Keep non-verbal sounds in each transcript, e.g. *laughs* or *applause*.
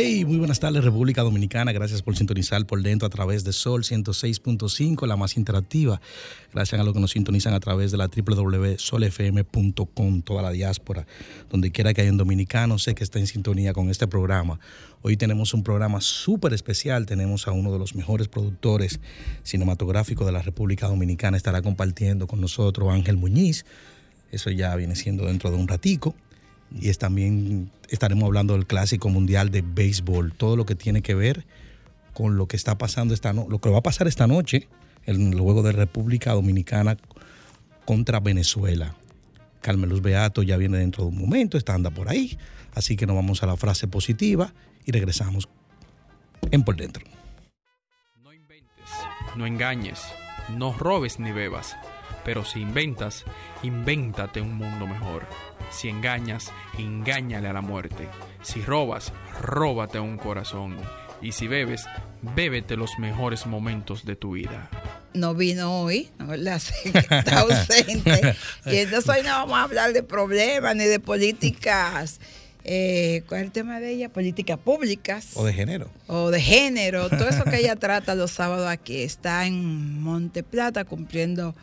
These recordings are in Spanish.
Hey, muy buenas tardes República Dominicana, gracias por sintonizar por dentro a través de Sol 106.5, la más interactiva, gracias a los que nos sintonizan a través de la www.solfm.com, toda la diáspora, donde quiera que haya un dominicano, sé que está en sintonía con este programa. Hoy tenemos un programa súper especial, tenemos a uno de los mejores productores cinematográficos de la República Dominicana, estará compartiendo con nosotros Ángel Muñiz, eso ya viene siendo dentro de un ratico y es también estaremos hablando del clásico mundial de béisbol, todo lo que tiene que ver con lo que está pasando esta no lo que va a pasar esta noche en el juego de República Dominicana contra Venezuela. Carmeluz Beato ya viene dentro de un momento, está anda por ahí, así que nos vamos a la frase positiva y regresamos en por dentro. No engañes, no robes ni bebas, pero si inventas, invéntate un mundo mejor. Si engañas, engáñale a la muerte. Si robas, róbate un corazón. Y si bebes, bébete los mejores momentos de tu vida. no vino hoy, ¿no? Sí, está ausente. *laughs* Y entonces hoy no vamos a hablar de problemas ni de políticas. Eh, ¿Cuál es el tema de ella? Políticas públicas O de género. o de género. Todo eso que ella trata los sábados aquí. Está en Monte Plata cumpliendo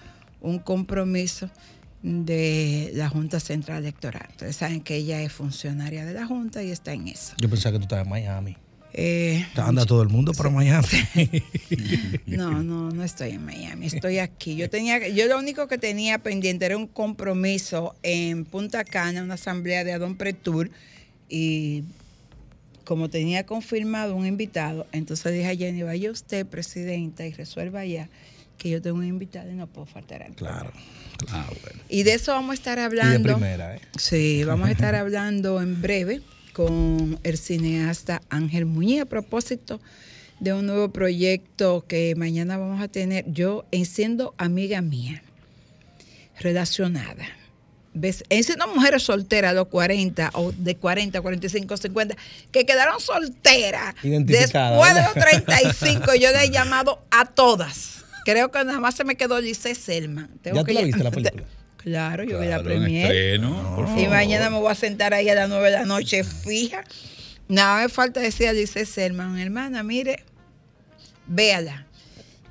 un compromiso de la Junta Central Electoral. Ustedes saben que ella es funcionaria de la Junta y está en eso. Yo pensaba que tú estabas en Miami. Eh, Anda todo el mundo para Miami. *laughs* No, no, no estoy en Miami, estoy aquí. Yo tenía, yo lo único que tenía pendiente era un compromiso en Punta Cana, una asamblea de Adon Pretur, y como tenía confirmado un invitado, entonces dije a Jenny, vaya usted, presidenta, y resuelva ya que yo tengo un invitado y no puedo faltar al Claro, claro, bueno. Y de eso vamos a estar Y de hablando. primera, ¿eh? Sí, vamos a estar *laughs* hablando en breve con el cineasta Ángel Muñiz a propósito de un nuevo proyecto que mañana vamos a tener. Yo, en siendo amiga mía, relacionada, ¿ves? en siendo mujeres solteras de los 40 o de 40, 45, 50, que quedaron solteras Identificadas, después de los 35, yo le he *laughs* llamado a todas. Creo que nada más se me quedó Lice Selman. Tengo ¿Ya que tú la viste la película? *laughs* Claro, yo vi la Claro, premier. por Y mañana me voy a sentar ahí a las 9 de la noche fija. Nada me falta decir a Lice Selman, hermana, mire, véala,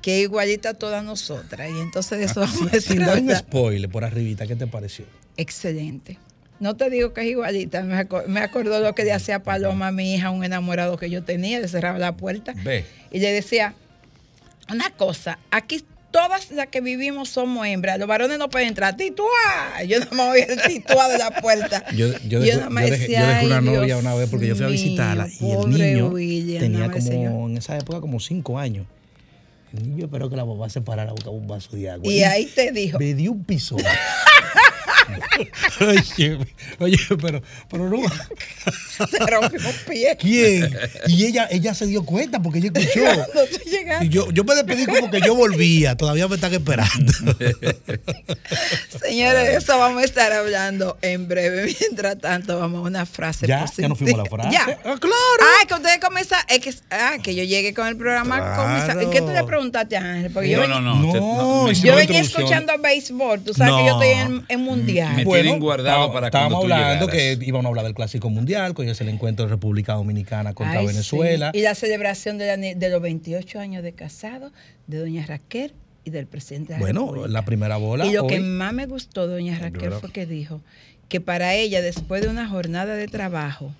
que es igualita a todas nosotras. Y entonces de eso vamos a dar un spoiler por arribita, ¿qué te pareció? Excelente. No te digo que es igualita, me, aco- me acordó lo que le hacía Paloma a mi hija, un enamorado que yo tenía, le cerraba la puerta Ve. y le decía, una cosa, aquí todas las que vivimos somos hembras, los varones no pueden entrar, tituá, yo no me voy a tituá de la puerta. *laughs* Yo, yo, Y dejé, yo dejé- yo decía, dejé una "Ay, novia Dios una vez porque yo fui a mío, visitarla y el niño William, tenía como, en esa época, como cinco años. El niño esperó que la mamá se parara a buscar un vaso de agua. Y ahí te dijo, Me dio un piso. *laughs* *laughs* oye, oye, pero, pero no. se rompió un pie. ¿Quién? Y ella, ella se dio cuenta porque ella escuchó. *laughs* No. Y yo, yo me despedí como que yo volvía. Todavía me están esperando. *laughs* Señores, de eso vamos a estar hablando en breve. Mientras tanto, vamos a una frase Ya, positiva. ya nos fuimos a la frase. Ya. Ah, claro. Ah, que ustedes comienzan. Es que, ah, que yo llegué con el programa. Claro. ¿Qué tú le preguntaste a Ángel? Porque yo, No, ven- no, no. No, yo yo venía escuchando béisbol. Tú sabes que yo estoy en, en mundial. Me tienen guardado para Estábamos hablando llegaras. que íbamos a hablar del Clásico Mundial, que hoy es el encuentro de República Dominicana contra Ay, Venezuela. sí. Y la celebración de, la ni- de los 28 años de casado de doña Raquel y del presidente de la Bueno, República. la primera bola. Y lo que más me gustó, doña Raquel, fue que dijo que para ella, después de una jornada de trabajo,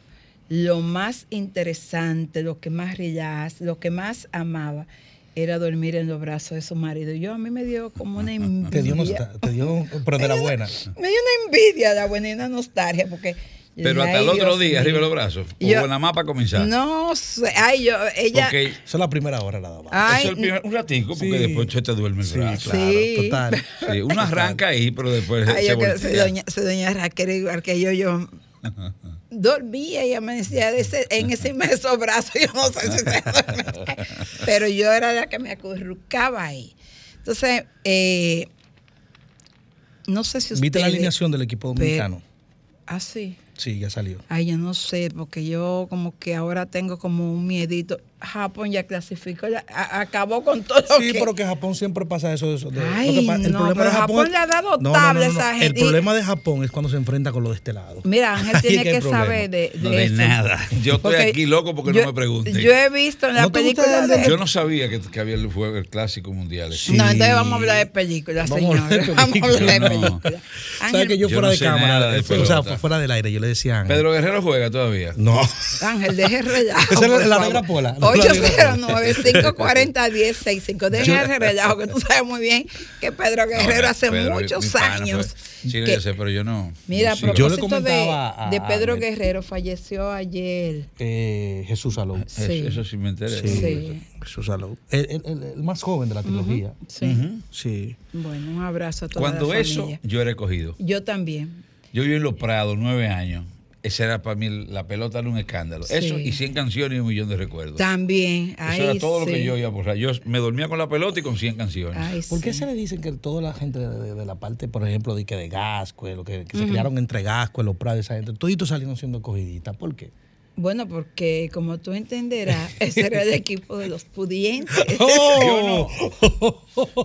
lo más interesante, lo que más relax, lo que más amaba, era dormir en los brazos de su marido. Y yo a mí me dio como una envidia. *laughs* te dio, nostal- te dio, pero de la buena. Me dio una envidia, la buena y una nostalgia, porque Pero hasta el "Ay, otro Dios día, mío". arriba de los brazos. O Yo- en la mapa comenzar. No sé. Ay, yo, ella. Porque Esa es la primera hora nada más. Ay, eso es el primer- un ratico, porque Sí. después se te duerme el Sí, brazo. claro, Sí. total. Sí, uno arranca ahí, pero después Ay, se yo voltea. doña, doña Raquel igual que yo, yo *laughs* dormía y amanecía de ese, en ese inmenso brazo, yo no sé si se dormía. *laughs* pero yo era la que me acurrucaba ahí. Entonces, eh, no sé si usted... ¿Viste la alineación del equipo dominicano? Ah, sí. Sí, ya salió. Ay, yo no sé, porque yo como que ahora tengo como un miedito. Japón ya clasificó, ya a- acabó con todo lo Sí, que... pero que Japón siempre pasa eso. eso de- Ay, lo que pa- no, pero Japón le ha dado tabla a esa El problema de Japón es cuando se enfrenta con los de este lado. Mira, Ángel *laughs* tiene que problema. saber de, de No, de eso. nada. *laughs* Yo estoy Porque aquí loco porque yo- no me pregunten. Yo he visto en la ¿No película el de... de- Yo no sabía que, que había el juego, el clásico mundial. Sí. No, entonces vamos a hablar de películas, de señores. *laughs* Vamos a hablar de películas. ¿Sabes Ángel, que yo, fuera no de cámara, de o sea, fuera del aire, yo le decía a Ángel, Pedro Guerrero juega todavía. No. Ángel, deje relajo. Esa es la- negra pola, no, 809-540-1065. Deje ese relajo, que tú sabes muy bien que Pedro Guerrero hace Pedro, mi muchos años. fue- Sí, que- yo sé, pero yo no. Mira, a. Yo le de, a- de Pedro. Guerrero, falleció ayer. Eh, Jesús Salou. Eso, Sí. eso sí me. Sí, Sí. Jesús Salou. El, el- el- el más joven de la trilogía. Sí. Sí. Bueno, un abrazo a toda Cuando la eso, yo era escogido. Yo también. Yo viví en Los Prados nueve años. Esa era para mí, la pelota era un escándalo. Sí. Eso y 100 canciones y un millón de recuerdos. También. Eso Ay, era todo lo que yo iba a borrar. Yo me dormía con la pelota y con 100 canciones. Ay, ¿Por qué sí. se le dicen que toda la gente de, de- de la parte, por ejemplo, de que de Gascue, lo que, que se criaron entre Gascue, los Prados, esa gente, toditos salieron siendo cogiditas? ¿Por qué? Bueno, porque como tú entenderás, *laughs* ese era el equipo de los pudientes. *laughs* ¡Oh!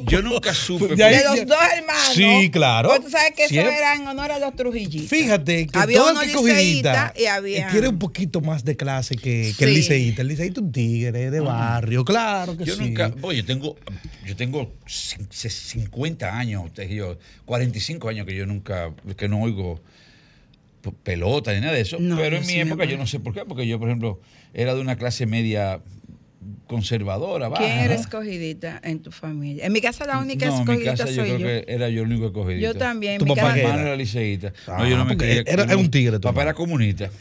Yo nunca *laughs* supe. De ahí- De los dos hermanos. Sí, claro. Pues tú sabes que eso era en honor a los trujillitos. Fíjate que había todo uno el que cogidita liceísta y eh, había. tiene un poquito más de clase que, que el Sí. liceísta. El liceísta es un tigre de barrio, claro que Yo sí. nunca, oye, yo tengo, yo tengo cin- 50 años, usted y yo, 45 años que yo nunca, que no oigo pelota ni nada de eso. No, pero en mi sí época yo no sé por qué, porque yo, por ejemplo, era de una clase media conservadora, baja. ¿Quién era ¿no? escogidita en tu familia? En mi casa la única no, mi escogidita casa yo soy creo yo. que era yo el único escogidito. Yo también. ¿Tu en mi papá casa- era? hermano era liceísta. Ah, no, yo no me creía. era- un tigre tu Papá era comunista. *laughs*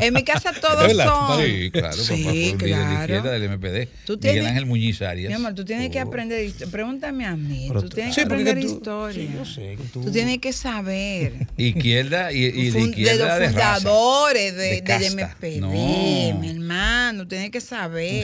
En mi casa todos son. Sí, claro, papá Sí, fue un líder de claro. izquierda del MPD. Tú Miguel tienes- Ángel Muñiz Arias. Mi amor, tú tienes que aprender. histo- Pregúntame a mí. Pero tú tienes sí, que aprender tú- historia. sí, yo sé que tú- Tú tienes que saber. Izquierda y, y de izquierda de los fundadores de, de del. MPD, No. mi hermano, tienes que saber.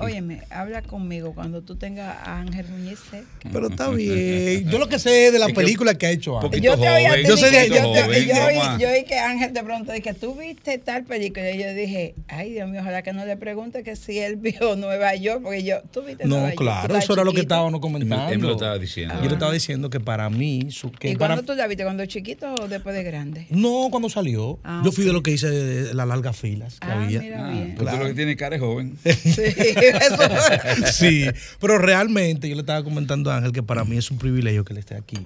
Óyeme, habla conmigo cuando tú tengas a Ángel Muñiz. Pero está bien. Yo lo que sé es de la Es que película que ha hecho Ángel. Yo te te Yo dije, sé de- yo, te- joven, yo oí- oí que Ángel de pronto dije, ¿tú viste tal película? Y yo dije, ay Dios mío, ojalá que no le pregunte que si él vio *laughs* Nueva York, porque yo, ¿tú viste No, Nueva York? Tú claro, eso era lo que chiquito. estábamos comentando. Él me lo estaba diciendo. Yo le estaba diciendo que para mí, su- que ¿Y para- cuándo tú la viste? ¿Cuando chiquito o después de grande? no cuando salió. Ah, yo fui de lo que hice de las largas filas que Ah, había. mira Ah, bien. porque Claro. lo que tiene cara es joven. *laughs* Sí, eso. *laughs* sí, pero realmente yo le estaba comentando a Ángel que para mí es un privilegio que él esté aquí.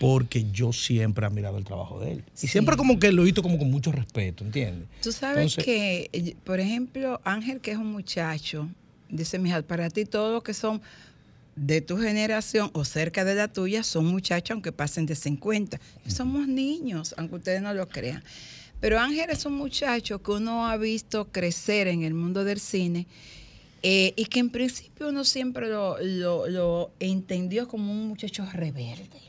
Porque yo siempre he admirado el trabajo de él. Y siempre como que lo he visto como con mucho respeto, ¿entiendes? Tú sabes Entonces- que, eh, por ejemplo, Ángel, que es un muchacho, dice, mija, para ti todos los que son de tu generación o cerca de la tuya son muchachos, aunque pasen de 50. Somos niños, aunque ustedes no lo crean. Pero Ángel es un muchacho que uno ha visto crecer en el mundo del cine eh, y que en principio uno siempre lo, lo- lo entendió como un muchacho rebelde.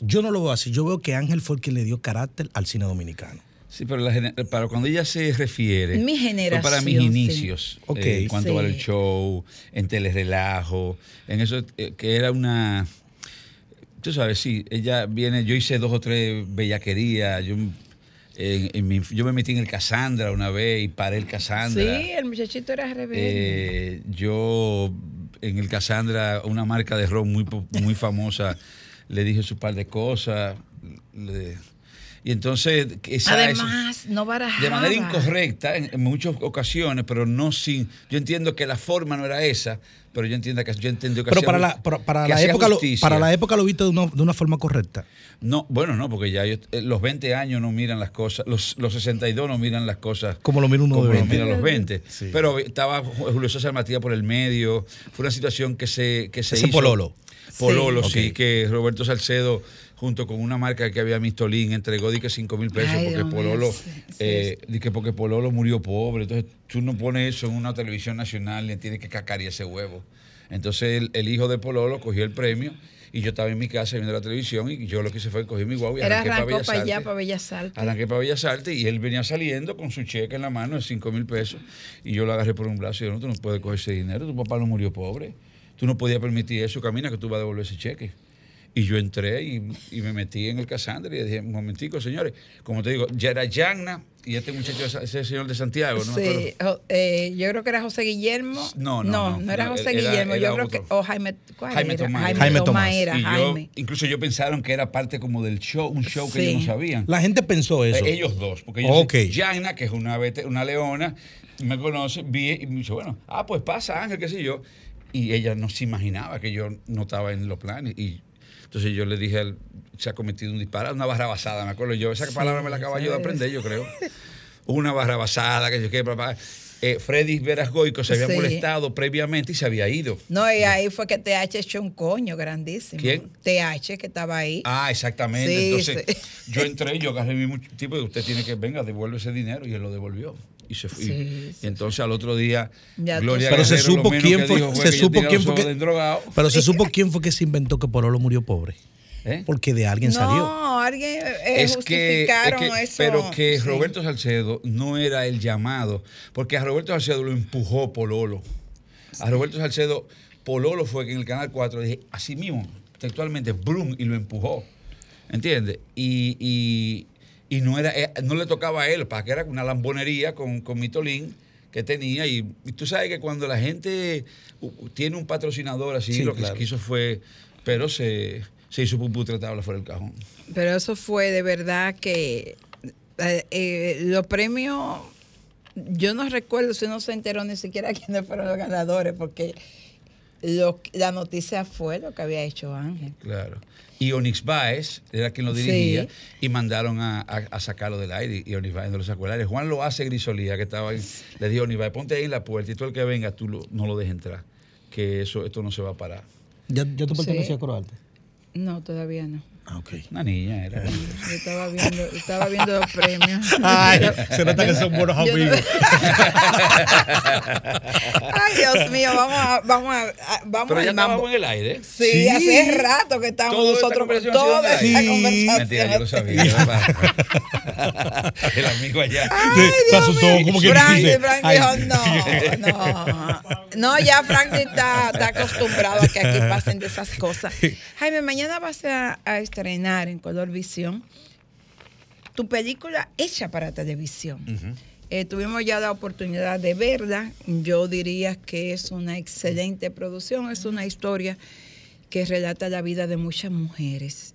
Yo no lo veo así. Yo veo que Ángel fue el que le dio carácter al cine dominicano. Sí, pero la para cuando ella se refiere. Mi fue para mis generación, sí. inicios. Ok. eh, en cuanto Sí. al show, en telerelajo, en eso eh, que era una. Tú sabes, sí, ella viene. Yo hice dos o tres bellaquerías. Yo, en- en mi- yo me metí en el Cassandra una vez y paré el Cassandra. Sí, el muchachito era rebelde. Eh, yo en el Cassandra, una marca de ron muy, muy famosa, le dije su par de cosas. le- y entonces, esa, Además, no barajaba. de manera incorrecta en, en muchas ocasiones, pero no sin. Yo entiendo que la forma no era esa, pero yo entiendo que yo entiendo que Pero hacía para la, para, para que la hacía época lo, para la época lo viste de una, de una forma correcta. No, bueno, no, porque ya yo- eh, los 20 años no miran las cosas, los, los 62 no miran las cosas Como lo mira uno como de lo 20. miran los 20. Sí. Pero estaba Julio César Matías por el medio. Fue una situación que se, que se Ese hizo. pololo. Pololo, Sí. que Roberto Salcedo junto con una marca que había Mistolín, entregó di que 5 mil pesos Ay, porque Pololo, sí, sí, eh, di que porque Pololo murió pobre. Entonces tú no pones eso en una televisión nacional, le tienes que cacarear ese huevo. Entonces el, el hijo de Pololo cogió el premio y yo estaba en mi casa viendo la televisión y yo lo que hice fue coger mi guagua y Era arranqué para para allá, para Bellas Artes. Arranqué para Bellas Artes y él venía saliendo con su cheque en la mano de 5 mil pesos y yo lo agarré por un brazo y yo, no, tú no puedes coger ese dinero, tu papá no murió pobre, tú no podías permitir eso, camina que tú vas a devolver ese cheque. Y yo entré y, y me metí en el Casandra y dije, un momentico, señores, como te digo, ya era Yagna y este muchacho, ese señor de Santiago, ¿no? Sí, eh, yo creo que era José Guillermo. No, no, no. no, era No, José era- Guillermo. era yo creo otro. que. O Jaime. ¿cuál Jaime era? Tomás. Jaime, Jaime Tomás Tomás. era y yo, Jaime. incluso yo pensaron que era parte como del show, un show que Sí. ellos no sabían. La gente pensó eso. Eh, Ellos dos, porque yo Ok. Yana, que es una, vete- una leona, me conoce, vi y me dice, bueno, ah, pues pasa Ángel, qué sé yo. Y ella no se imaginaba que yo no estaba en los planes. Y entonces yo le dije, al- se ha cometido un disparate, una barra basada, me acuerdo yo. Esa palabra me la acabo yo de aprender, yo creo. Una barra basada, que yo qué, papá. Eh, Freddy Veras Goico se había Sí. molestado previamente y se había ido. No, y ahí fue que TH echó un coño grandísimo. ¿Quién? TH, que estaba ahí. Ah, exactamente. Sí, Entonces, sí. yo entré, yo agarré mi tipo, y usted tiene que, venga, devuelve ese dinero, y él lo devolvió. Y se fue. Sí, y sí. entonces al otro día, Ya Gloria Pero se Guerrero, supo quién fue, dijo se supo quién fue que, pero se supo quién fue que se inventó que Pololo murió pobre. ¿Eh? Porque de alguien salió. No, alguien eh, es que, es justificaron que- eso. pero que Sí. Roberto Salcedo no era el llamado, porque a Roberto Salcedo lo empujó Pololo. A Roberto Salcedo, Pololo fue que en el Canal 4 dije, así mismo, textualmente, brum, y lo empujó. ¿Entiendes? Y, y- y no, era, eh, no le tocaba a él, para que era una lambonería con, con Mitolín que tenía. Y, y tú sabes que cuando la gente tiene un patrocinador así, Sí, lo que claro. quiso fue, pero se, se hizo puputre tabla fuera del cajón. Pero eso fue de verdad que eh, eh, los premios, yo no recuerdo si no se enteró ni siquiera *laughs* quiénes fueron los ganadores, porque lo- la noticia fue lo que había hecho Ángel. Claro. Y Onyx Baez era quien lo Sí. dirigía y mandaron a, a- a sacarlo del aire y Onyx Baez no lo sacó del aire. Juan lo hace Grisolía, que estaba ahí, le dijo Onyx Baez, ponte ahí en la puerta y todo el que venga tú lo- no lo dejes entrar, que eso esto no se va a parar. ¿Ya, ya tú Sí. pertenecías a Coroarte? No, todavía no. Ah, ok. Una niña era. Yo estaba viendo, estaba viendo los premios. Ay, se nota que son buenos amigos. *laughs* Ay, Dios mío, vamos a, vamos a, vamos Pero ya estábamos en el aire. Sí, Sí. hace rato que estamos Toda esta nosotros con toda esta en el aire. conversación. Mentira, yo lo sabía. ¿verdad? *laughs* el amigo allá. Ay, Se Dios asustó, mío. como que Frank, dice, Frank ay. dijo, no, no. No, ya Frank está, está acostumbrado a que aquí pasen de esas cosas. *laughs* Jaime, mañana vas a, a estrenar en Color Visión tu película hecha para televisión. Eh, tuvimos ya la oportunidad de verla. Yo diría que es una excelente producción, es una historia que relata la vida de muchas mujeres.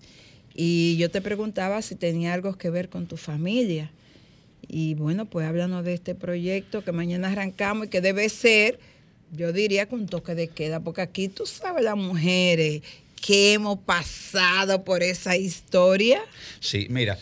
Y yo te preguntaba si tenía algo que ver con tu familia. Y bueno, pues háblanos de este proyecto que mañana arrancamos y que debe ser, yo diría, con toque de queda, porque aquí tú sabes las mujeres que hemos pasado por esa historia. Sí, mira.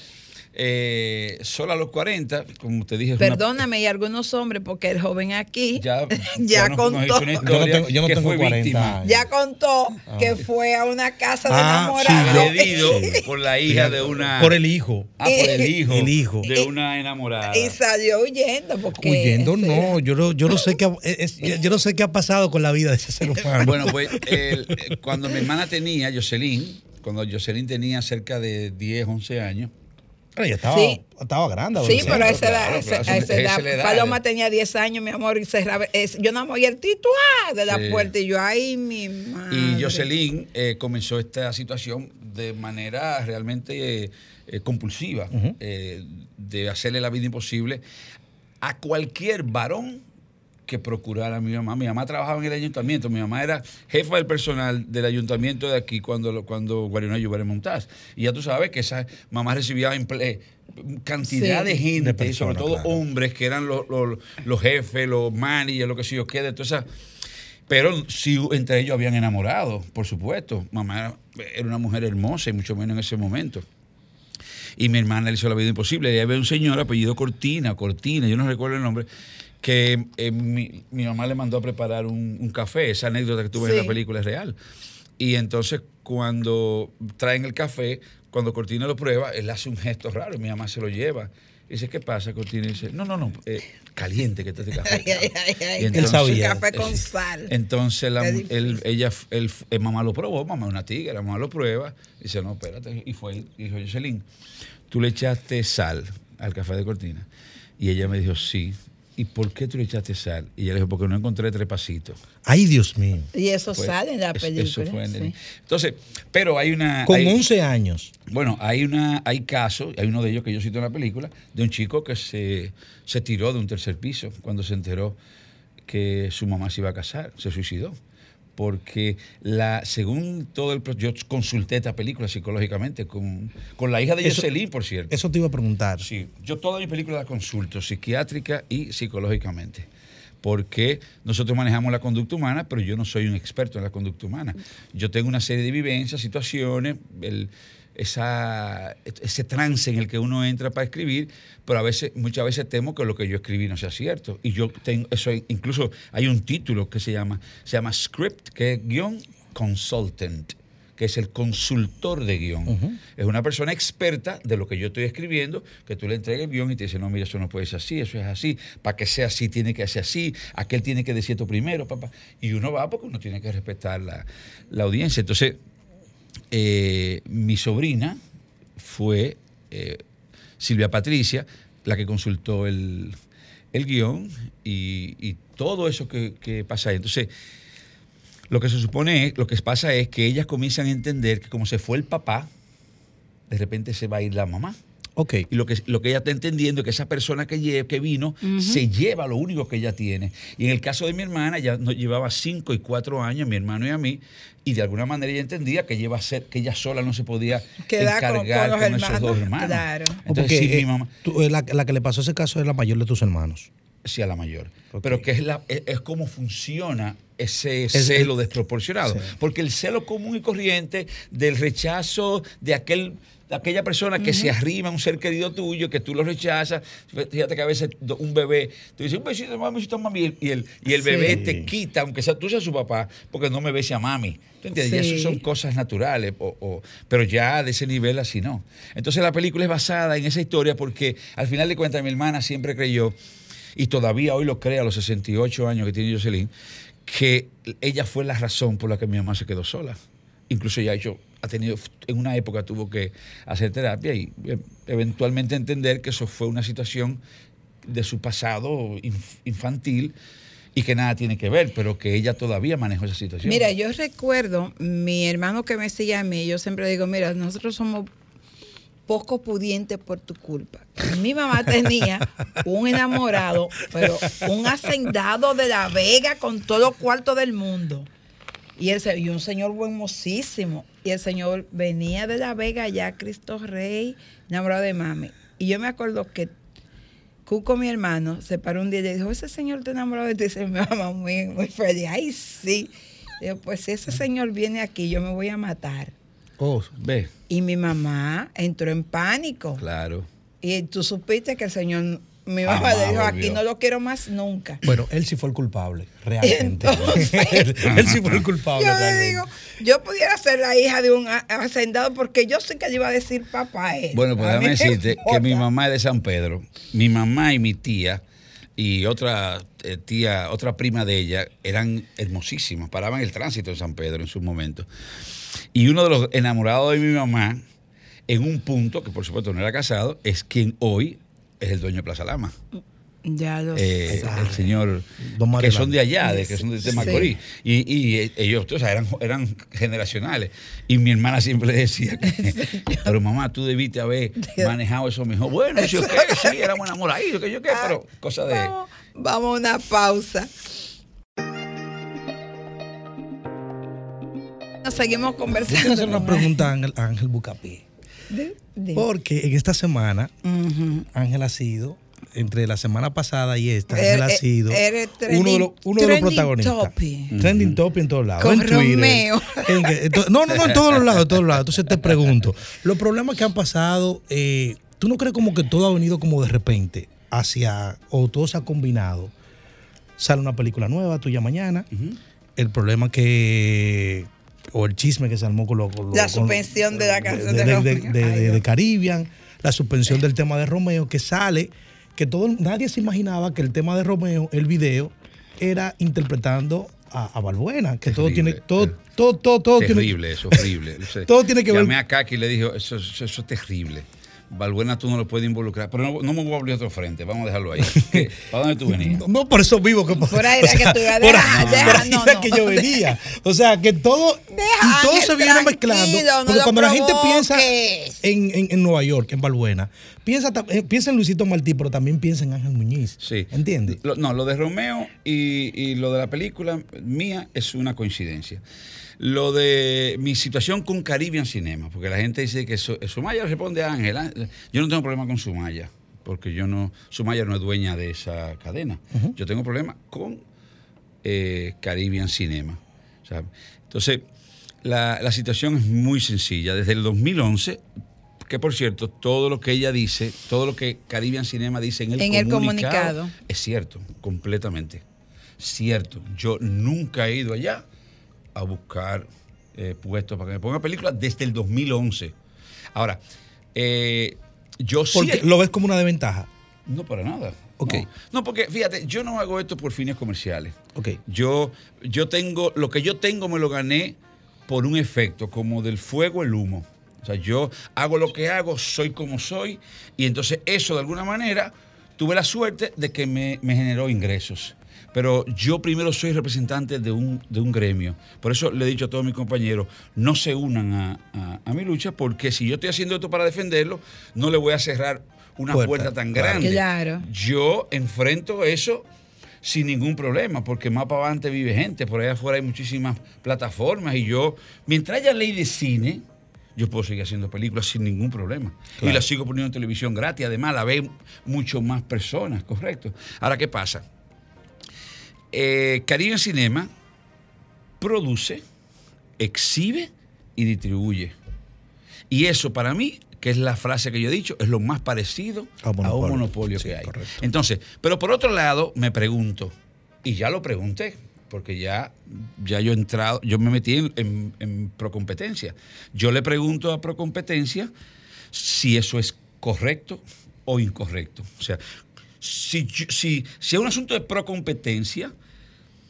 Eh, solo a los 40, como te dije, es una- Perdóname, y algunos hombres, porque el joven aquí *laughs* *laughs* ya, ya nos contó, Yo no tengo, yo no que tengo fue 40 víctima. años. ya contó que fue a una casa de Ah, enamorados. sí, agredido Sí. por la hija de una. Por el hijo. Ah, por el hijo. El hijo. De una enamorada. Y salió huyendo porque Huyendo, ese- no. Yo no, yo no sé qué ha, es- yo no sé qué ha pasado con la vida de ese ser humano. *laughs* Bueno, pues el- eh, cuando mi hermana tenía, Jocelyn, cuando Jocelyn tenía cerca de 10, 11 años, Pero ella estaba, Sí. estaba grande. Sí, pero a esa edad, claro. Paloma tenía 10 años, mi amor, y cerraba, es- yo no oía el tituá de la Sí. puerta y yo, ay, mi madre. y Jocelyn eh, comenzó esta situación de manera realmente eh, eh, compulsiva, eh, de hacerle la vida imposible a cualquier varón que procurara a mi mamá. Mi mamá trabajaba en el ayuntamiento, mi mamá era jefa del personal del ayuntamiento de aquí cuando, cuando Guarionay Lluviera Montaz. Y ya tú sabes que esa mamá recibía cantidad Sí. de gente, De sobre todo claro. hombres que eran los, los- los jefes, los managers, lo que sé yo qué, de todas esas pero sí, entre ellos habían enamorado, por supuesto. Mamá era, era una mujer hermosa y mucho menos en ese momento. Y mi hermana le hizo la vida imposible. Y había un señor apellido Cortina, Cortina, yo no recuerdo el nombre, que eh, mi, mi mamá le mandó a preparar un, un café. Esa anécdota que tuve en la película es real. Y entonces cuando traen el café, cuando Cortina lo prueba, él hace un gesto raro y mi mamá se lo lleva. Y dice, ¿qué pasa, Cortina? Y dice, no, no, no, eh, caliente que está este café. *laughs* Ay, ay, ay, Y. Él sabía. Café con sal. Entonces la, él, ella, él, eh, mamá lo probó, mamá es una tigre, la mamá lo prueba, dice, no, espérate, y fue, y dijo, Jocelyn, tú le echaste sal al café de cortina. Y ella me dijo, sí. ¿Y por qué tú le echaste sal? Y ella le dijo, porque no encontré tres pasitos. Ay, Dios mío. Y eso Fue- sale en la película. Eso fue en el- sí. Entonces, pero hay una... Con hay- 11 años. bueno, hay una, hay casos, hay uno de ellos que yo cito en la película, de un chico que se, se tiró de un tercer piso cuando se enteró que su mamá se iba a casar, se suicidó. Porque la, según todo el yo consulté esta película psicológicamente con, con la hija de Eso- Jocelyn, por cierto. Eso te iba a preguntar. Sí, yo todas mis películas las consulto psiquiátrica y psicológicamente. Porque nosotros manejamos la conducta humana, pero yo no soy un experto en la conducta humana. Yo tengo una serie de vivencias, situaciones, el- esa, ese trance en el que uno entra para escribir, pero a veces, muchas veces temo que lo que yo escribí no sea cierto. Y yo tengo, eso incluso hay un título que se llama, se llama Script, que es guion consultant que es el consultor de guion. Es una persona experta de lo que yo estoy escribiendo, que tú le entregas el guion y te dice, no, mira, eso no puede ser así, eso es así, para que sea así tiene que ser así, aquel tiene que decir esto primero, papá. Y uno va porque uno tiene que respetar la, la audiencia. Entonces, eh, mi sobrina fue eh, Silvia Patricia, la que consultó el, el guion y, todo eso que, pasa ahí. Entonces, lo que se supone lo que pasa es que ellas comienzan a entender que como se fue el papá, de repente se va a ir la mamá. Y lo que, lo que ella está entendiendo es que esa persona que, que vino se lleva lo único que ella tiene. Y en el caso de mi hermana, ya nos llevaba cinco y cuatro años, mi hermano y a mí, y de alguna manera ella entendía que, lleva a ser, que ella sola no se podía Quedar con- encargar con con, los esos hermanos, dos hermanos. claro. Entonces, Porque, sí, eh, mi mamá, tú, eh, la, la que le pasó ese caso es la mayor de tus hermanos. Sí, a la mayor. Pero que es, la, es, es cómo funciona ese Es- celo es- desproporcionado. Sí. Porque el celo común y corriente del rechazo de aquel de aquella persona que se arrima a un ser querido tuyo, que tú lo rechazas. Fíjate que a veces un bebé, tú dices, un besito, mami, besito, mami, y el, y el bebé Sí. te quita, aunque sea tú seas su papá, porque no me bese a mami. ¿Tú entiendes? Y Sí. eso son cosas naturales, o- o- pero ya de ese nivel así no. Entonces la película es basada en esa historia porque al final de cuentas mi hermana siempre creyó, y todavía hoy lo cree a los 68 años que tiene Jocelyn, que ella fue la razón por la que mi mamá se quedó sola. Incluso ya ha hecho, ha tenido, en una época tuvo que hacer terapia y eh, eventualmente entender que eso fue una situación de su pasado inf- infantil y que nada tiene que ver, pero que ella todavía manejó esa situación. Mira, yo recuerdo, mi hermano que me sigue a mí, yo siempre digo, mira, nosotros somos poco pudientes por tu culpa. Mi mamá tenía un enamorado, pero un hacendado de La Vega con todos los cuartos del mundo. Y, el, y un señor buenosísimo. Y el señor venía de La Vega ya, Cristo Rey, enamorado de mami. Y yo me acuerdo que Cuco, mi hermano, se paró un día y le dijo, ese señor te enamoró de ti. Y dice mi mamá muy, muy feliz. Ay, sí. Digo, pues si ese señor viene aquí, yo me voy a matar. Oh, Ve, Y mi mamá entró en pánico. claro. Y tú supiste que el señor, mi mamá le dijo, aquí no lo quiero más nunca. bueno, él sí fue el culpable, realmente. Entonces- él, *laughs* él sí fue el culpable. Yo le digo, yo pudiera ser la hija de un ha- hacendado porque yo sé que le iba a decir papá a él. Bueno, pues déjame me decirte que mi mamá es de San Pedro. Mi mamá y mi tía y otra eh, tía, otra prima de ella, eran hermosísimas. Paraban el tránsito en San Pedro en sus momentos. Y uno de los enamorados de mi mamá, en un punto, que por supuesto no era casado, es quien hoy es el dueño de Plaza Lama. Ya lo Eh, sé. el señor que son de allá, de, que son de, de Sí. Macorís. Y, y, eh, ellos o sea, eran, eran generacionales. Y mi hermana siempre le decía que, *laughs* pero mamá, tú debiste haber manejado eso mejor. Bueno, yo qué, sí, éramos enamoraditos, que yo qué, pero cosa de... Vamos, vamos a una pausa. Nos seguimos conversando. hacer una pregunta a Ángel, Ángel Bucapi. De- de- Porque en esta semana. Ángel ha sido, entre la semana pasada y esta, Er- Ángel ha er- sido uno de los, uno de los trending protagonistas. topic. Trending topic en todos lados. Con en Twitter, Romeo. *laughs* en no, no, no, en todos los lados, en todos los lados. Entonces te pregunto, los problemas que han pasado, eh, ¿tú no crees como que todo ha venido como de repente hacia, o todo se ha combinado? Sale una película nueva tuya mañana, el problema que o el chisme que se armó con, lo, con La con- suspensión de la canción de de, Romeo. de-. Caribbean, la suspensión del tema de Romeo, que sale, que todo nadie se imaginaba que el tema de Romeo, el video, era interpretando a, a Balbuena, que todo tiene, todo, ter- todo, todo, todo tiene, terrible, eso, horrible. O sea, Todo tiene que ver- Llamé a Kaki y le dije, eso, eso, eso es terrible. Balbuena tú no lo puedes involucrar. Pero no, no me voy a abrir otro frente, vamos a dejarlo ahí. *laughs* ¿Qué? ¿Para dónde tú venías? No, no, por eso vivo que Por ahí era que tú ibas, por deja, por ahí era que yo venía. O sea, que todo, Deja, y todo se viene mezclando. no Porque cuando la gente piensa en, en, en Nueva York, en Balbuena, piensa, eh, piensa en Luisito Martí, pero también piensa en Ángel Muñiz. Sí. ¿Entiendes? Lo- no, lo de Romeo y, y lo de la película mía es una coincidencia. Lo de mi situación con Caribbean Cinema, porque la gente dice que Su- Sumaya responde a Ángel. ah, Yo no tengo problema con Sumaya, porque yo no, Sumaya no es dueña de esa cadena. Yo tengo problema con eh, Caribbean Cinema. ¿sabe? Entonces, la, la situación es muy sencilla. Desde el 2011, que por cierto, todo lo que ella dice, todo lo que Caribbean Cinema dice en el, En el comunicado. es cierto, completamente. Cierto. Yo nunca he ido allá a buscar eh, puestos para que me pongan películas desde el 2011. Ahora, eh, yo sí... Lo ves como una desventaja. No, para nada. Ok. No. No, porque fíjate, yo no hago esto por fines comerciales. Ok. Yo, yo tengo, lo que yo tengo me lo gané por un efecto, como del fuego el humo. O sea, yo hago lo que hago, soy como soy, y entonces eso de alguna manera tuve la suerte de que me, me generó ingresos. Pero yo primero soy representante de un, de un gremio. Por eso le he dicho a todos mis compañeros, no se unan a, a- a mi lucha, porque si yo estoy haciendo esto para defenderlo, no le voy a cerrar una Puerta, puerta, tan grande. Claro. Yo enfrento eso sin ningún problema, porque más para adelante vive gente, por allá afuera hay muchísimas plataformas y yo, mientras haya ley de cine, yo puedo seguir haciendo películas sin ningún problema. Claro. Y la sigo poniendo en televisión gratis, además la ven mucho más personas, correcto. Ahora, ¿qué pasa? Eh, Caribe Cinema produce, exhibe y distribuye. Y eso para mí, que es la frase que yo he dicho, es lo más parecido A a un monopolio. monopolio, Sí, que hay. correcto. Entonces, pero por otro lado, me pregunto, y ya lo pregunté, porque ya, ya yo he entrado, yo me metí en, en- en Procompetencia. Yo le pregunto a Procompetencia si eso es correcto o incorrecto. O sea, si, si, si es un asunto de procompetencia,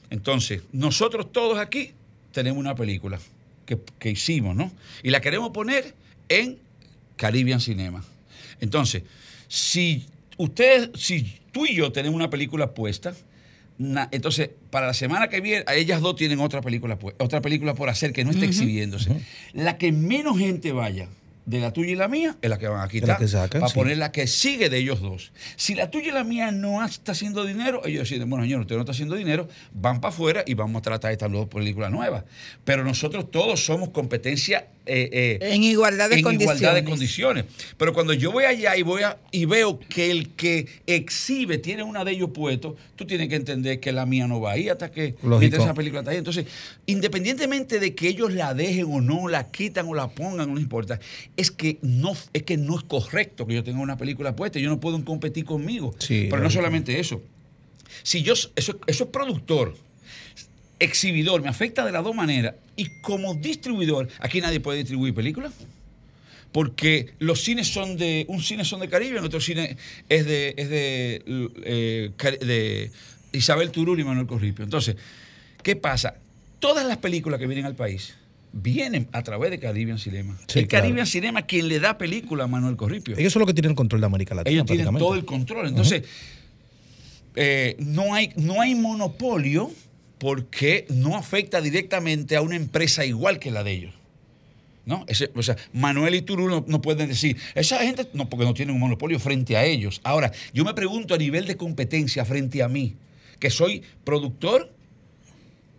entonces nosotros todos aquí tenemos una película que, que hicimos, ¿no? Y la queremos poner en Caribbean Cinema. Entonces, si ustedes, si tú y yo tenemos una película puesta, na- entonces para la semana que viene, a ellas dos tienen otra película, pu- otra película por hacer que no está exhibiéndose. La que menos gente vaya de la tuya y la mía es la que van a quitar que sacan, para sí. poner la que sigue de ellos dos. Si la tuya y la mía no está haciendo dinero, ellos deciden, bueno, señor, usted no está haciendo dinero, van para afuera y vamos a tratar estas dos películas nuevas. Pero nosotros todos somos competencia eh, eh, En igualdad de en condiciones. igualdad de condiciones. Pero cuando yo voy allá y voy a, y veo que el que exhibe tiene una de ellos puesto, tú tienes que entender que la mía no va ahí hasta que esa película está ahí. Entonces, independientemente de que ellos la dejen o no, la quitan o la pongan, no importa, es que no, es que no es correcto que yo tenga una película puesta. Yo no puedo competir conmigo. Sí, Pero no solamente eso. Si yo, eso, eso es productor exhibidor, me afecta de las dos maneras. Y como distribuidor, aquí nadie puede distribuir películas. Porque los cines son de. Un cine son de Caribe, otro cine es de, es de, eh, de Isabel Turul y Manuel Corripio. Entonces, ¿qué pasa? Todas las películas que vienen al país vienen a través de Caribbean Cinema. Sí, el claro. Caribbean Cinema quien le da película a Manuel Corripio. Ellos son los que tienen el control de América Latina. Ellos tienen todo el control. Entonces, eh, no, hay, no hay monopolio porque no afecta directamente a una empresa igual que la de ellos. ¿No? Ese- o sea, Manuel y Turú no, no pueden decir, esa gente, no, porque no tienen un monopolio frente a ellos. Ahora, yo me pregunto a nivel de competencia frente a mí, que soy productor,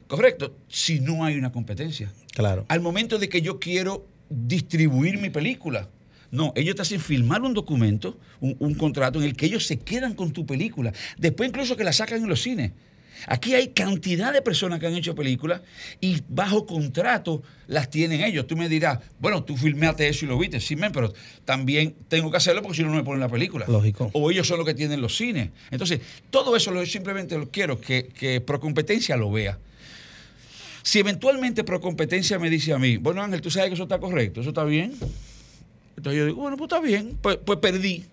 correcto, si no hay una competencia Claro. al momento de que yo quiero distribuir mi película. No, ellos te hacen firmar un documento, un, un contrato en el que ellos se quedan con tu película. Después incluso que la sacan en los cines. Aquí hay cantidad de personas que han hecho películas y bajo contrato las tienen ellos. Tú me dirás, bueno, tú filmaste eso y lo viste, sí, men, pero también tengo que hacerlo porque si no, no me ponen la película. Lógico. O ellos son los que tienen los cines. Entonces, todo eso lo, simplemente lo quiero que, que Procompetencia lo vea. Si eventualmente Procompetencia me dice a mí, bueno Ángel, tú sabes que eso está correcto, eso está bien. Entonces yo digo, bueno, pues está bien, pues, pues perdí.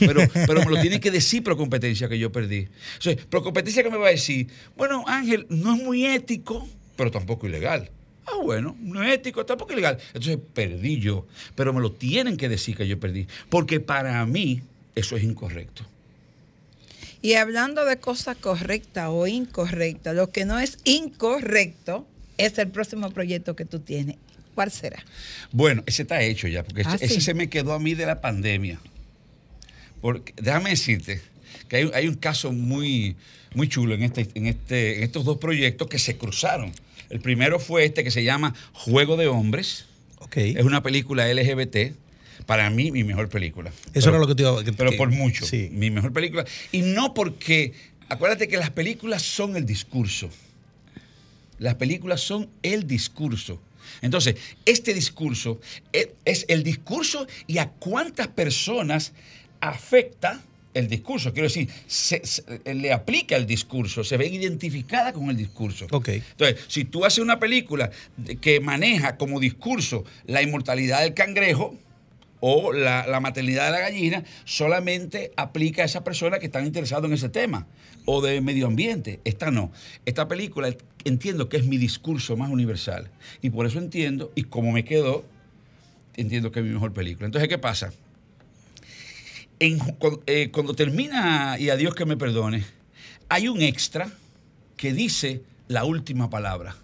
Pero, pero me lo tiene que decir Procompetencia que yo perdí. O sea, Procompetencia que me va a decir, bueno Ángel, no es muy ético, pero tampoco ilegal. Ah, bueno, no es ético, tampoco ilegal. Entonces perdí yo. Pero me lo tienen que decir que yo perdí. Porque para mí eso es incorrecto. Y hablando de cosas correctas o incorrectas, lo que no es incorrecto es el próximo proyecto que tú tienes. ¿Cuál será? Bueno, ese está hecho ya, porque Ah, ese, sí. se me quedó a mí de la pandemia. Porque, déjame decirte que hay, hay un caso muy, muy chulo en, este, en, este, en estos dos proyectos que se cruzaron. El primero fue este que se llama Juego de Hombres. Ok. Es una película LGBT. Para mí, mi mejor película. Eso Pero- era lo que te iba que- Pero por mucho. Sí. Mi mejor película. Y no porque. Acuérdate que las películas son el discurso. Las películas son el discurso. Entonces, este discurso es, es el discurso y a cuántas personas afecta el discurso. Quiero decir, se- se- le aplica el discurso, se ven identificadas con el discurso. Ok. Entonces, si tú haces una película que maneja como discurso la inmortalidad del cangrejo o la, la maternidad de la gallina, solamente aplica a esas personas que están interesadas en ese tema o de medio ambiente. Esta no. Esta película entiendo que es mi discurso más universal. Y por eso entiendo, y como me quedó, entiendo que es mi mejor película. Entonces, ¿qué pasa? En- eh, cuando termina Y a Dios que me perdone, hay un extra que dice la última palabra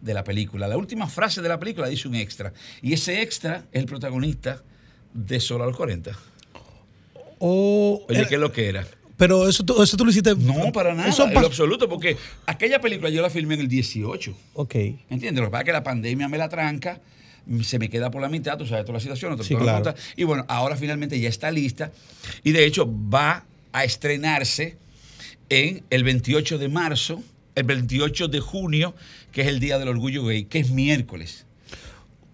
de la película. La última frase de la película dice un extra. Y ese extra es el protagonista de Solo a los 40. O- Oye, era- ¿qué es lo que era? pero eso tú, eso tú lo hiciste. No, para nada, Eso en lo absoluto, porque aquella película yo la filmé en el 18. Ok. ¿Entiendes? Lo que pasa es que la pandemia me la tranca, se me queda por la mitad, tú sabes toda la situación, no te Sí, claro. contar. Y bueno, ahora finalmente ya está lista y de hecho va a estrenarse en el 28 de marzo, el 28 de junio, que es el Día del Orgullo Gay, que es miércoles.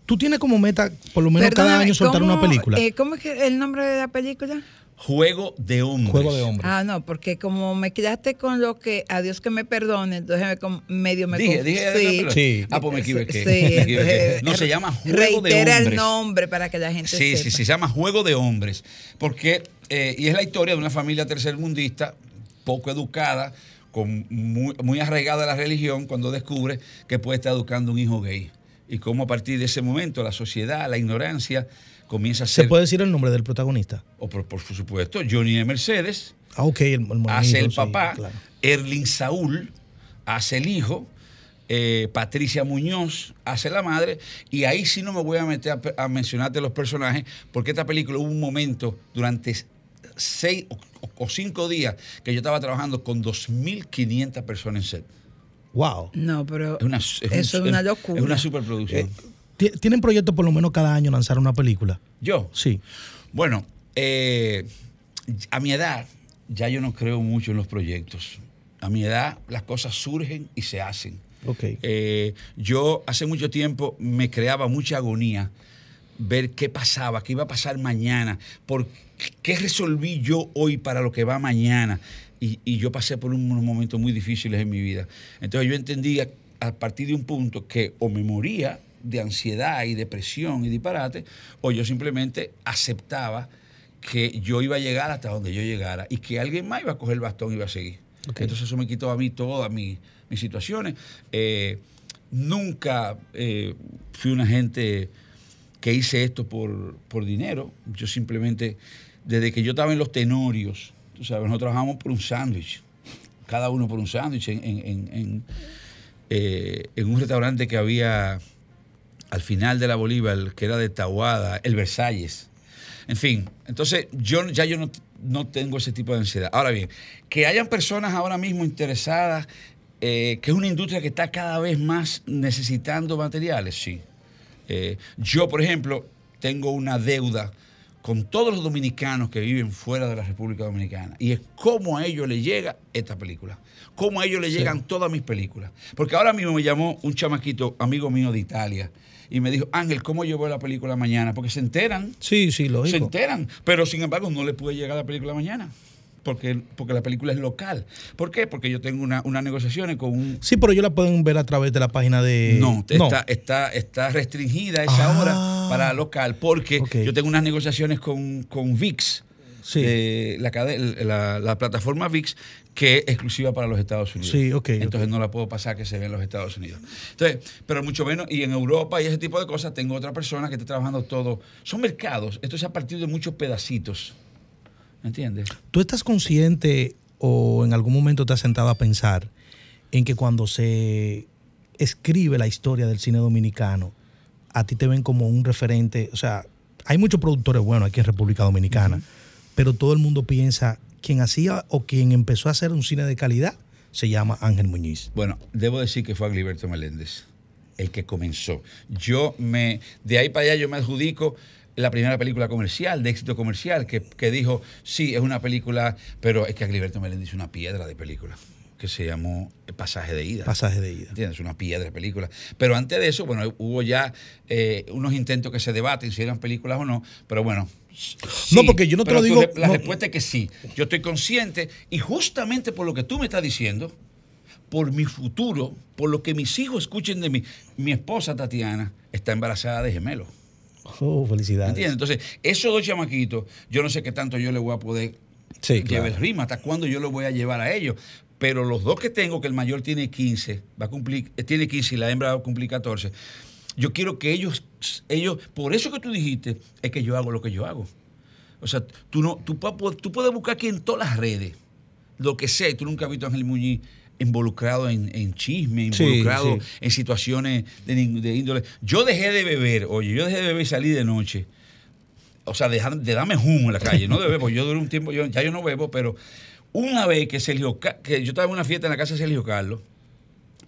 Tú tienes como meta, por lo menos cada año, soltar ¿cómo, una película. eh, ¿Cómo es que el nombre de la película? Juego de hombres. Juego de hombres. Ah, no, porque como me quedaste con lo que, a Dios que me perdone, entonces me medio me Dije, dije, sí. no, Sí. Ah, pues me equivoqué. Sí, *laughs* me equivoqué. entonces, No, se llama Juego de reitera Hombres. el nombre para que la gente Sí, sepa. sí, sí, se llama Juego de Hombres. Porque, eh, y es la historia de una familia tercermundista, poco educada, con muy, muy arraigada a la religión, cuando descubre que puede estar educando un hijo gay. Y cómo a partir de ese momento la sociedad, la ignorancia, comienza a ¿Se ser. puede decir el nombre del protagonista? O por, por supuesto, Johnny de Mercedes Ah, ok, el, el hace el sí, papá, claro. Erling Saúl hace el hijo, eh, Patricia Muñoz hace la madre, y ahí sí no me voy a meter a mencionarte los personajes, porque esta película hubo un momento durante seis o, o cinco días que yo estaba trabajando con 2.500 personas en set. Wow. No, pero Es una, es un- eso es una locura. Es una superproducción. Eh, ti- ¿Tienen proyecto por lo menos cada año lanzar una película? yo, Sí. Bueno, eh, a mi edad ya yo no creo mucho en los proyectos. A mi edad las cosas surgen y se hacen. Ok. Eh, yo hace mucho tiempo me creaba mucha agonía ver qué pasaba, qué iba a pasar mañana, por qué resolví yo hoy para lo que va mañana. Y, y yo pasé por unos momentos muy difíciles en mi vida. Entonces yo entendía a partir de un punto que o me moría de ansiedad y depresión y disparate, o yo simplemente aceptaba que yo iba a llegar hasta donde yo llegara y que alguien más iba a coger el bastón y iba a seguir. Entonces eso me quitó a mí todas mis, mis situaciones. Eh, nunca eh, fui una gente que hice esto por, por dinero. Yo simplemente, desde que yo estaba en los tenorios, tú sabes, nosotros trabajamos por un sándwich, cada uno por un sándwich eh, en un restaurante que había al final de la Bolívar, que era de Tahuada, el Versalles. En fin, entonces yo ya yo no, no tengo ese tipo de ansiedad. Ahora bien, que hayan personas ahora mismo interesadas, eh, que es una industria que está cada vez más necesitando materiales, sí. Eh, yo, por ejemplo, tengo una deuda con todos los dominicanos que viven fuera de la República Dominicana. Y es cómo a ellos les llega esta película. Cómo a ellos les llegan todas mis películas. Porque ahora mismo me llamó un chamaquito, amigo mío de Italia, y me dijo, Ángel, ¿cómo yo veo la película mañana? Porque se enteran Sí, sí, se lógico. enteran, pero sin embargo no le puede llegar la película mañana. Porque, porque la película es local. ¿Por qué? Porque yo tengo una- unas negociaciones con un... Sí, pero ellos la pueden ver a través de la página de. No, Está, está, está restringida esa Ah. hora para local porque yo tengo unas negociaciones con, con VIX, Sí. eh, la, la, la plataforma VIX, que es exclusiva para los Estados Unidos. Sí, ok, Entonces no la puedo pasar que se vea en los Estados Unidos. Entonces, pero mucho menos, y en Europa y ese tipo de cosas, tengo otra persona que está trabajando todo. Son mercados, esto es a partir de muchos pedacitos. ¿Entiendes? ¿Tú estás consciente o en algún momento te has sentado a pensar en que cuando se escribe la historia del cine dominicano, a ti te ven como un referente? O sea, hay muchos productores buenos aquí en República Dominicana, pero todo el mundo piensa quien hacía o quien empezó a hacer un cine de calidad se llama Ángel Muñiz. Bueno, debo decir que fue Agliberto Meléndez el que comenzó. Yo me, de ahí para allá yo me adjudico la primera película comercial, de éxito comercial, que, que dijo, sí, es una película, pero es que Agliberto Meléndez hizo una piedra de película, que se llamó Pasaje de Ida. Pasaje de ida. ¿Entiendes? Una piedra de película. Pero antes de eso, bueno, hubo ya eh, unos intentos que se debaten si eran películas o no, pero bueno. sí. No, porque yo no te lo digo- La no. respuesta es que sí. Yo estoy consciente y justamente por lo que tú me estás diciendo, por mi futuro, por lo que mis hijos escuchen de mí, mi esposa Tatiana está embarazada de gemelos. Oh, felicidades. ¿Entiendes? Entonces, esos dos chamaquitos, yo no sé qué tanto yo le voy a poder Sí, llevar claro. el ritmo, hasta cuándo yo lo voy a llevar a ellos. Pero los dos que tengo, que el mayor tiene 15, va a cumplir, eh, tiene 15 y la hembra va a cumplir 14. Yo quiero que ellos, ellos, por eso que tú dijiste, es que yo hago lo que yo hago. O sea, tú, no, tú, tú puedes buscar aquí en todas las redes, lo que sea, y tú nunca has visto a Ángel Muñiz involucrado en, en chisme, involucrado sí. en situaciones de, de índole. Yo dejé de beber, oye, yo dejé de beber y salí de noche. O sea, de, de darme humo en la calle, no de beber, porque yo duré un tiempo, yo, ya yo no bebo, pero una vez que Sergio, que yo estaba en una fiesta en la casa de Sergio Carlos,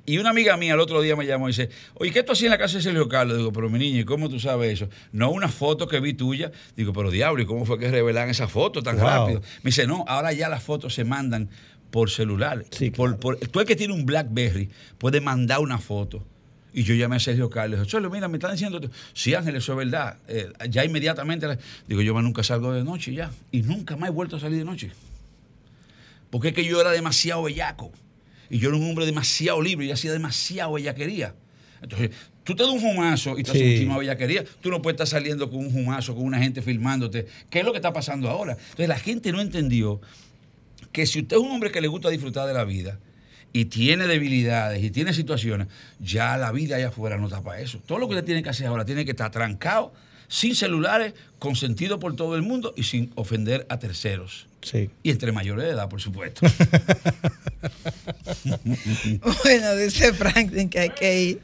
y una amiga mía el otro día me llamó y dice, oye, ¿qué tú hacías en la casa de Sergio Carlos? Digo, pero mi niña, ¿y cómo tú sabes eso? No una foto que vi tuya. Digo, pero diablo, ¿y cómo fue que revelan esa foto tan Wow. rápido? Me dice, no, ahora ya las fotos se mandan por celular. Sí, por, claro. por- tú el que tiene un Blackberry puede mandar una foto. Y yo llamé a Sergio Carlos. Cholo, mira, me están diciendo. esto". Sí, Ángel, eso es verdad. Eh, ya inmediatamente. Digo, yo nunca salgo de noche ya. Y nunca más he vuelto a salir de noche. Porque es que yo era demasiado bellaco. Y yo era un hombre demasiado libre y hacía demasiado bellaquería. Entonces, tú te das un humazo y te haces Sí. muchísima bellaquería. Tú no puedes estar saliendo con un humazo, con una gente filmándote. ¿Qué es lo que está pasando ahora? Entonces, la gente no entendió que si usted es un hombre que le gusta disfrutar de la vida y tiene debilidades y tiene situaciones, ya la vida allá afuera no está para eso. Todo lo que usted tiene que hacer ahora tiene que estar trancado, sin celulares, consentido por todo el mundo y sin ofender a terceros. Sí. Y entre mayores de edad, por supuesto. *laughs* Bueno, dice Franklin que hay que ir.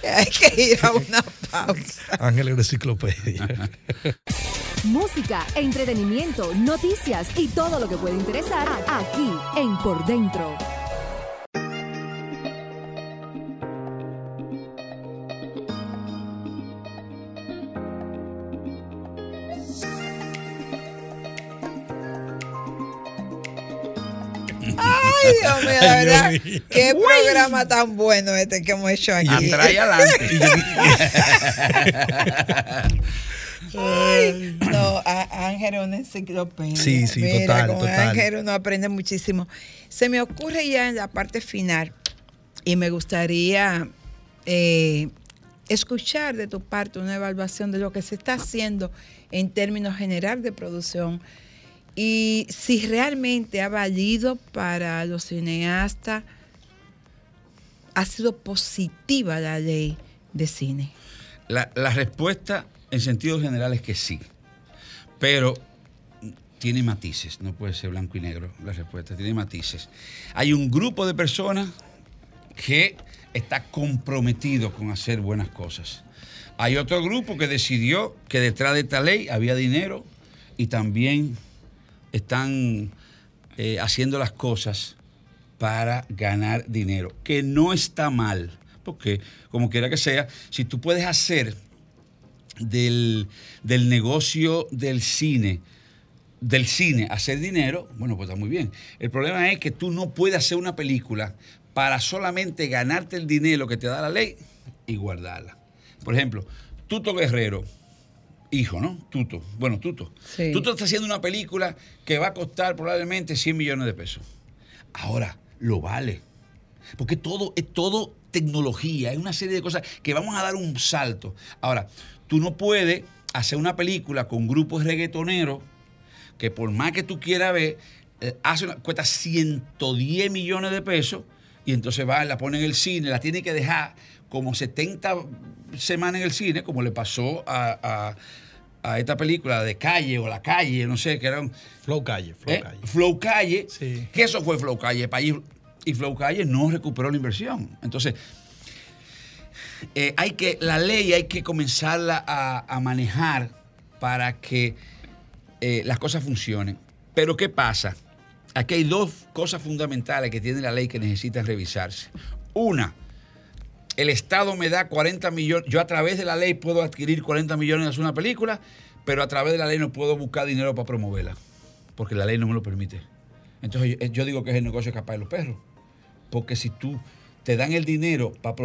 que hay que ir a una pausa. Ángel enciclopedia. *laughs* Música, entretenimiento, noticias y todo lo que puede interesar aquí en Por Dentro. Ay, Dios mío, la Ay, verdad. Dios mío. Qué programa tan bueno este que hemos hecho aquí. Atrás y adelante. *laughs* *laughs* Ay, no, a- Ángel es una enciclopedia. Sí, sí, Mira, total, con total. Ángel uno aprende muchísimo. Se me ocurre ya en la parte final y me gustaría eh, escuchar de tu parte una evaluación de lo que se está haciendo en términos general de producción y si realmente ha valido para los cineastas, ha sido positiva la ley de cine. La, la respuesta en sentido general es que sí. Pero tiene matices, no puede ser blanco y negro la respuesta, tiene matices. Hay un grupo de personas que está comprometido con hacer buenas cosas. Hay otro grupo que decidió que detrás de esta ley había dinero y también están eh, haciendo las cosas para ganar dinero, que no está mal, porque como quiera que sea, si tú puedes hacer del, del negocio del cine, del cine hacer dinero, bueno, pues está muy bien. El problema es que tú no puedes hacer una película para solamente ganarte el dinero que te da la ley y guardarla. Por ejemplo, Tuto Guerrero hijo, ¿no? Tuto. Bueno, Tuto. Sí. Tuto está haciendo una película que va a costar probablemente 100 millones de pesos. Ahora, lo vale. Porque todo es todo tecnología, es una serie de cosas que vamos a dar un salto. Ahora, tú no puedes hacer una película con grupos reggaetoneros que por más que tú quieras ver, eh, hace una- cuesta 110 millones de pesos y entonces va, la pone en el cine, la tiene que dejar como 70 semanas en el cine, como le pasó a, a- a esta película de Calle o La Calle, no sé, que era un, Flow Calle, Flow ¿eh? Calle. Flow Calle, Sí. que eso fue Flow Calle, y Flow Calle no recuperó la inversión. Entonces, eh, hay que, la ley hay que comenzarla a, manejar para que eh, las cosas funcionen. Pero ¿qué pasa? Aquí hay dos cosas fundamentales que tiene la ley que necesitan revisarse. Una, el Estado me da 40 millones, yo a través de la ley puedo adquirir 40 millones de hacer una película, pero a través de la ley no puedo buscar dinero para promoverla, porque la ley no me lo permite. Entonces yo, yo digo que es el negocio capaz de los perros, porque si tú te dan el dinero para,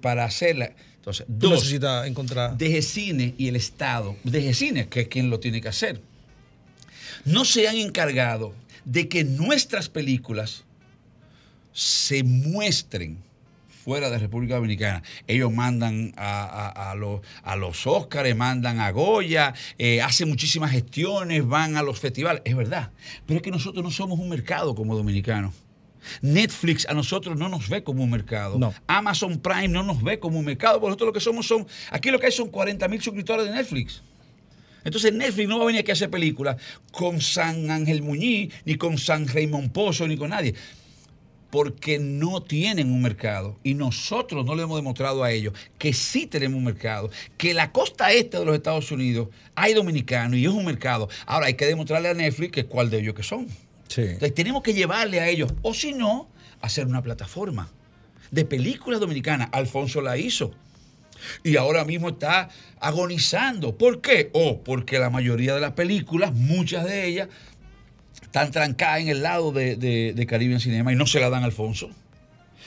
para hacerla, entonces, Tú dos, necesitas encontrar. DGCine y el Estado, DGCine, que es quien lo tiene que hacer, no se han encargado de que nuestras películas se muestren fuera de República Dominicana. Ellos mandan a, a- a los, a los Óscares, mandan a Goya, eh, hacen muchísimas gestiones, van a los festivales. Es verdad. Pero es que nosotros no somos un mercado como dominicanos. Netflix a nosotros no nos ve como un mercado. No. Amazon Prime no nos ve como un mercado. porque Nosotros lo que somos son. Aquí lo que hay son 40 mil suscriptores de Netflix. Entonces Netflix no va a venir aquí a hacer películas con San Ángel Muñiz, ni con San Raymond Pozo, ni con nadie. Porque no tienen un mercado. Y nosotros no le hemos demostrado a ellos que sí tenemos un mercado. Que la costa este de los Estados Unidos hay dominicanos y es un mercado. Ahora hay que demostrarle a Netflix que cuál de ellos que son. Entonces tenemos que llevarle a ellos, o si no, hacer una plataforma de películas dominicanas. Alfonso la hizo. Y ahora mismo está agonizando. ¿Por qué? Oh, porque la mayoría de las películas, muchas de ellas, están trancadas en el lado de, de, de Caribbean Cinema y no se la dan a Alfonso.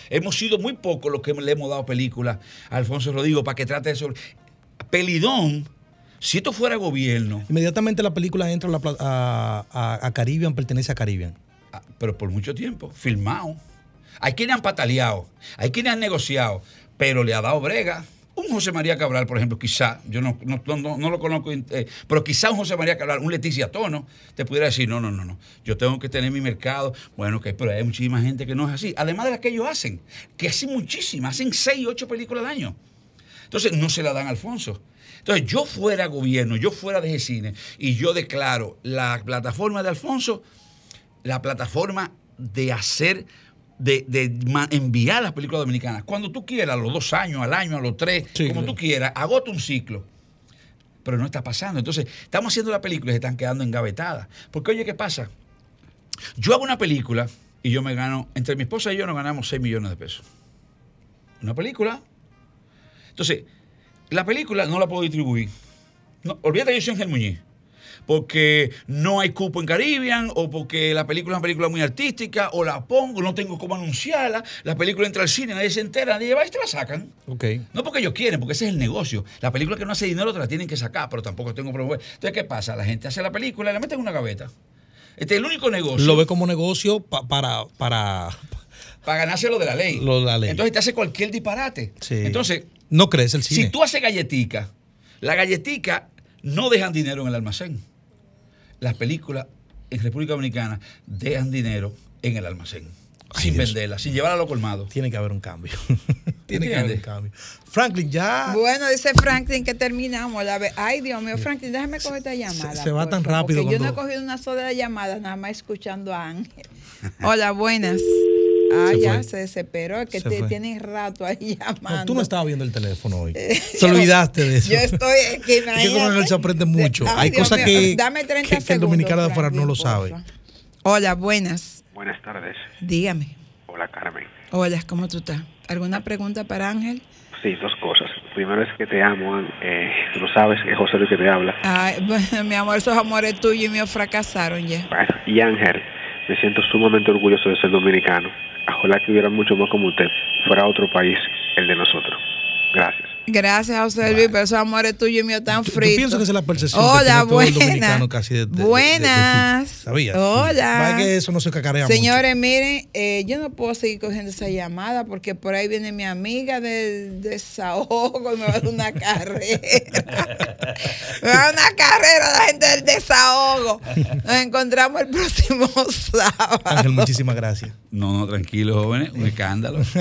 Hemos sido muy pocos los que le hemos dado películas a Alfonso Rodrigo para que trate de sobre. Pelidón, si esto fuera gobierno, Inmediatamente la película entra a, la pla- a, a- a Caribbean, pertenece a Caribbean. Ah, pero por mucho tiempo, filmado. Hay quienes han pataleado, hay quienes han negociado, pero le ha dado brega. Un José María Cabral, por ejemplo, quizá, yo no, no, no- no lo conozco, eh, pero quizá un José María Cabral, un Leticia Tono, te pudiera decir, no, no, no, no, yo tengo que tener mi mercado. Bueno, ok, pero hay muchísima gente que no es así. Además de las que ellos hacen, que hacen muchísimas, hacen seis, ocho películas al año. Entonces no se la dan a Alfonso. Entonces yo fuera gobierno, yo fuera de cine y yo declaro la plataforma de Alfonso, la plataforma de hacer, de, enviar las películas dominicanas. Cuando tú quieras, a los dos años, al año, a los tres, Sí, como claro. tú quieras, agota un ciclo. Pero no está pasando. Entonces, estamos haciendo la película y se están quedando engavetadas. Porque, oye, ¿qué pasa? Yo hago una película y yo me gano, entre mi esposa y yo nos ganamos 6 millones de pesos. Una película. Entonces, la película no la puedo distribuir. No, olvídate que yo soy Ángel Muñiz. Porque no hay cupo en Caribbean, o porque la película es una película muy artística, o la pongo, no tengo cómo anunciarla, la película entra al cine, nadie se entera, nadie va y te la sacan. Ok. No porque ellos quieren, porque ese es el negocio. La película que no hace dinero te la tienen que sacar, pero tampoco tengo promover. Entonces, ¿qué pasa? La gente hace la película y la mete en una gaveta. Este es el único negocio Lo ve como negocio pa- para, para. Para ganarse lo de la ley. Lo de la ley. Entonces te hace cualquier disparate. Sí. Entonces, No crece el cine. si tú haces galletica, la galletica no dejan dinero en el almacén. Las películas en República Dominicana dejan dinero en el almacén. Ay, sin Dios. venderlas, sin llevarla a los colmados. Tiene que haber un cambio. *laughs* Tiene que haber un cambio. Franklin, ya. Bueno, dice Franklin que terminamos. La ve- Ay, Dios mío, Franklin, déjame coger esta llamada. se va tan rápido porque Yo no he cuando- cogido una sola llamada, nada más escuchando a Ángel. Hola, buenas. *laughs* Ah, Se ya fue. se desesperó, es que Se te, fue. tienen rato ahí llamando. No, tú no estabas viendo el teléfono hoy. *laughs* Te Yo- olvidaste de eso. Yo estoy. Es que, Es que con Ángel se aprende mucho. Ay, Hay Dios cosas mío, que, Dame 30 que- que el dominicano de afuera no lo sabe. Hola, buenas. Buenas tardes. Dígame. Hola, Carmen. Hola, ¿cómo tú estás? ¿Alguna pregunta para Ángel? Sí, dos cosas. Primero es que te amo, eh, tú lo sabes, es José Luis que te habla. Ay, bueno, *laughs* mi amor, esos amores tuyos y míos fracasaron ya. Bueno, y Ángel, me siento sumamente orgulloso de ser dominicano. Ojalá que hubiera mucho más como usted, fuera otro país, el de nosotros. Gracias. Gracias, José Luis, pero esos amores tuyos y míos tan Yo fritos. pienso que esa es la percepción que Hola, tiene todo el buenas. dominicano casi de, de- de- de- de ti. Buenas. ¿Sabías? Hola. Va que eso no se cacarea Señores, miren, eh, yo no puedo seguir cogiendo esa llamada porque por ahí viene mi amiga del desahogo y me va a dar una *laughs* carrera. me va a dar una carrera la gente del desahogo. Nos encontramos el próximo sábado. Ángel, muchísimas gracias. No, no, tranquilo, jóvenes, un escándalo. *laughs*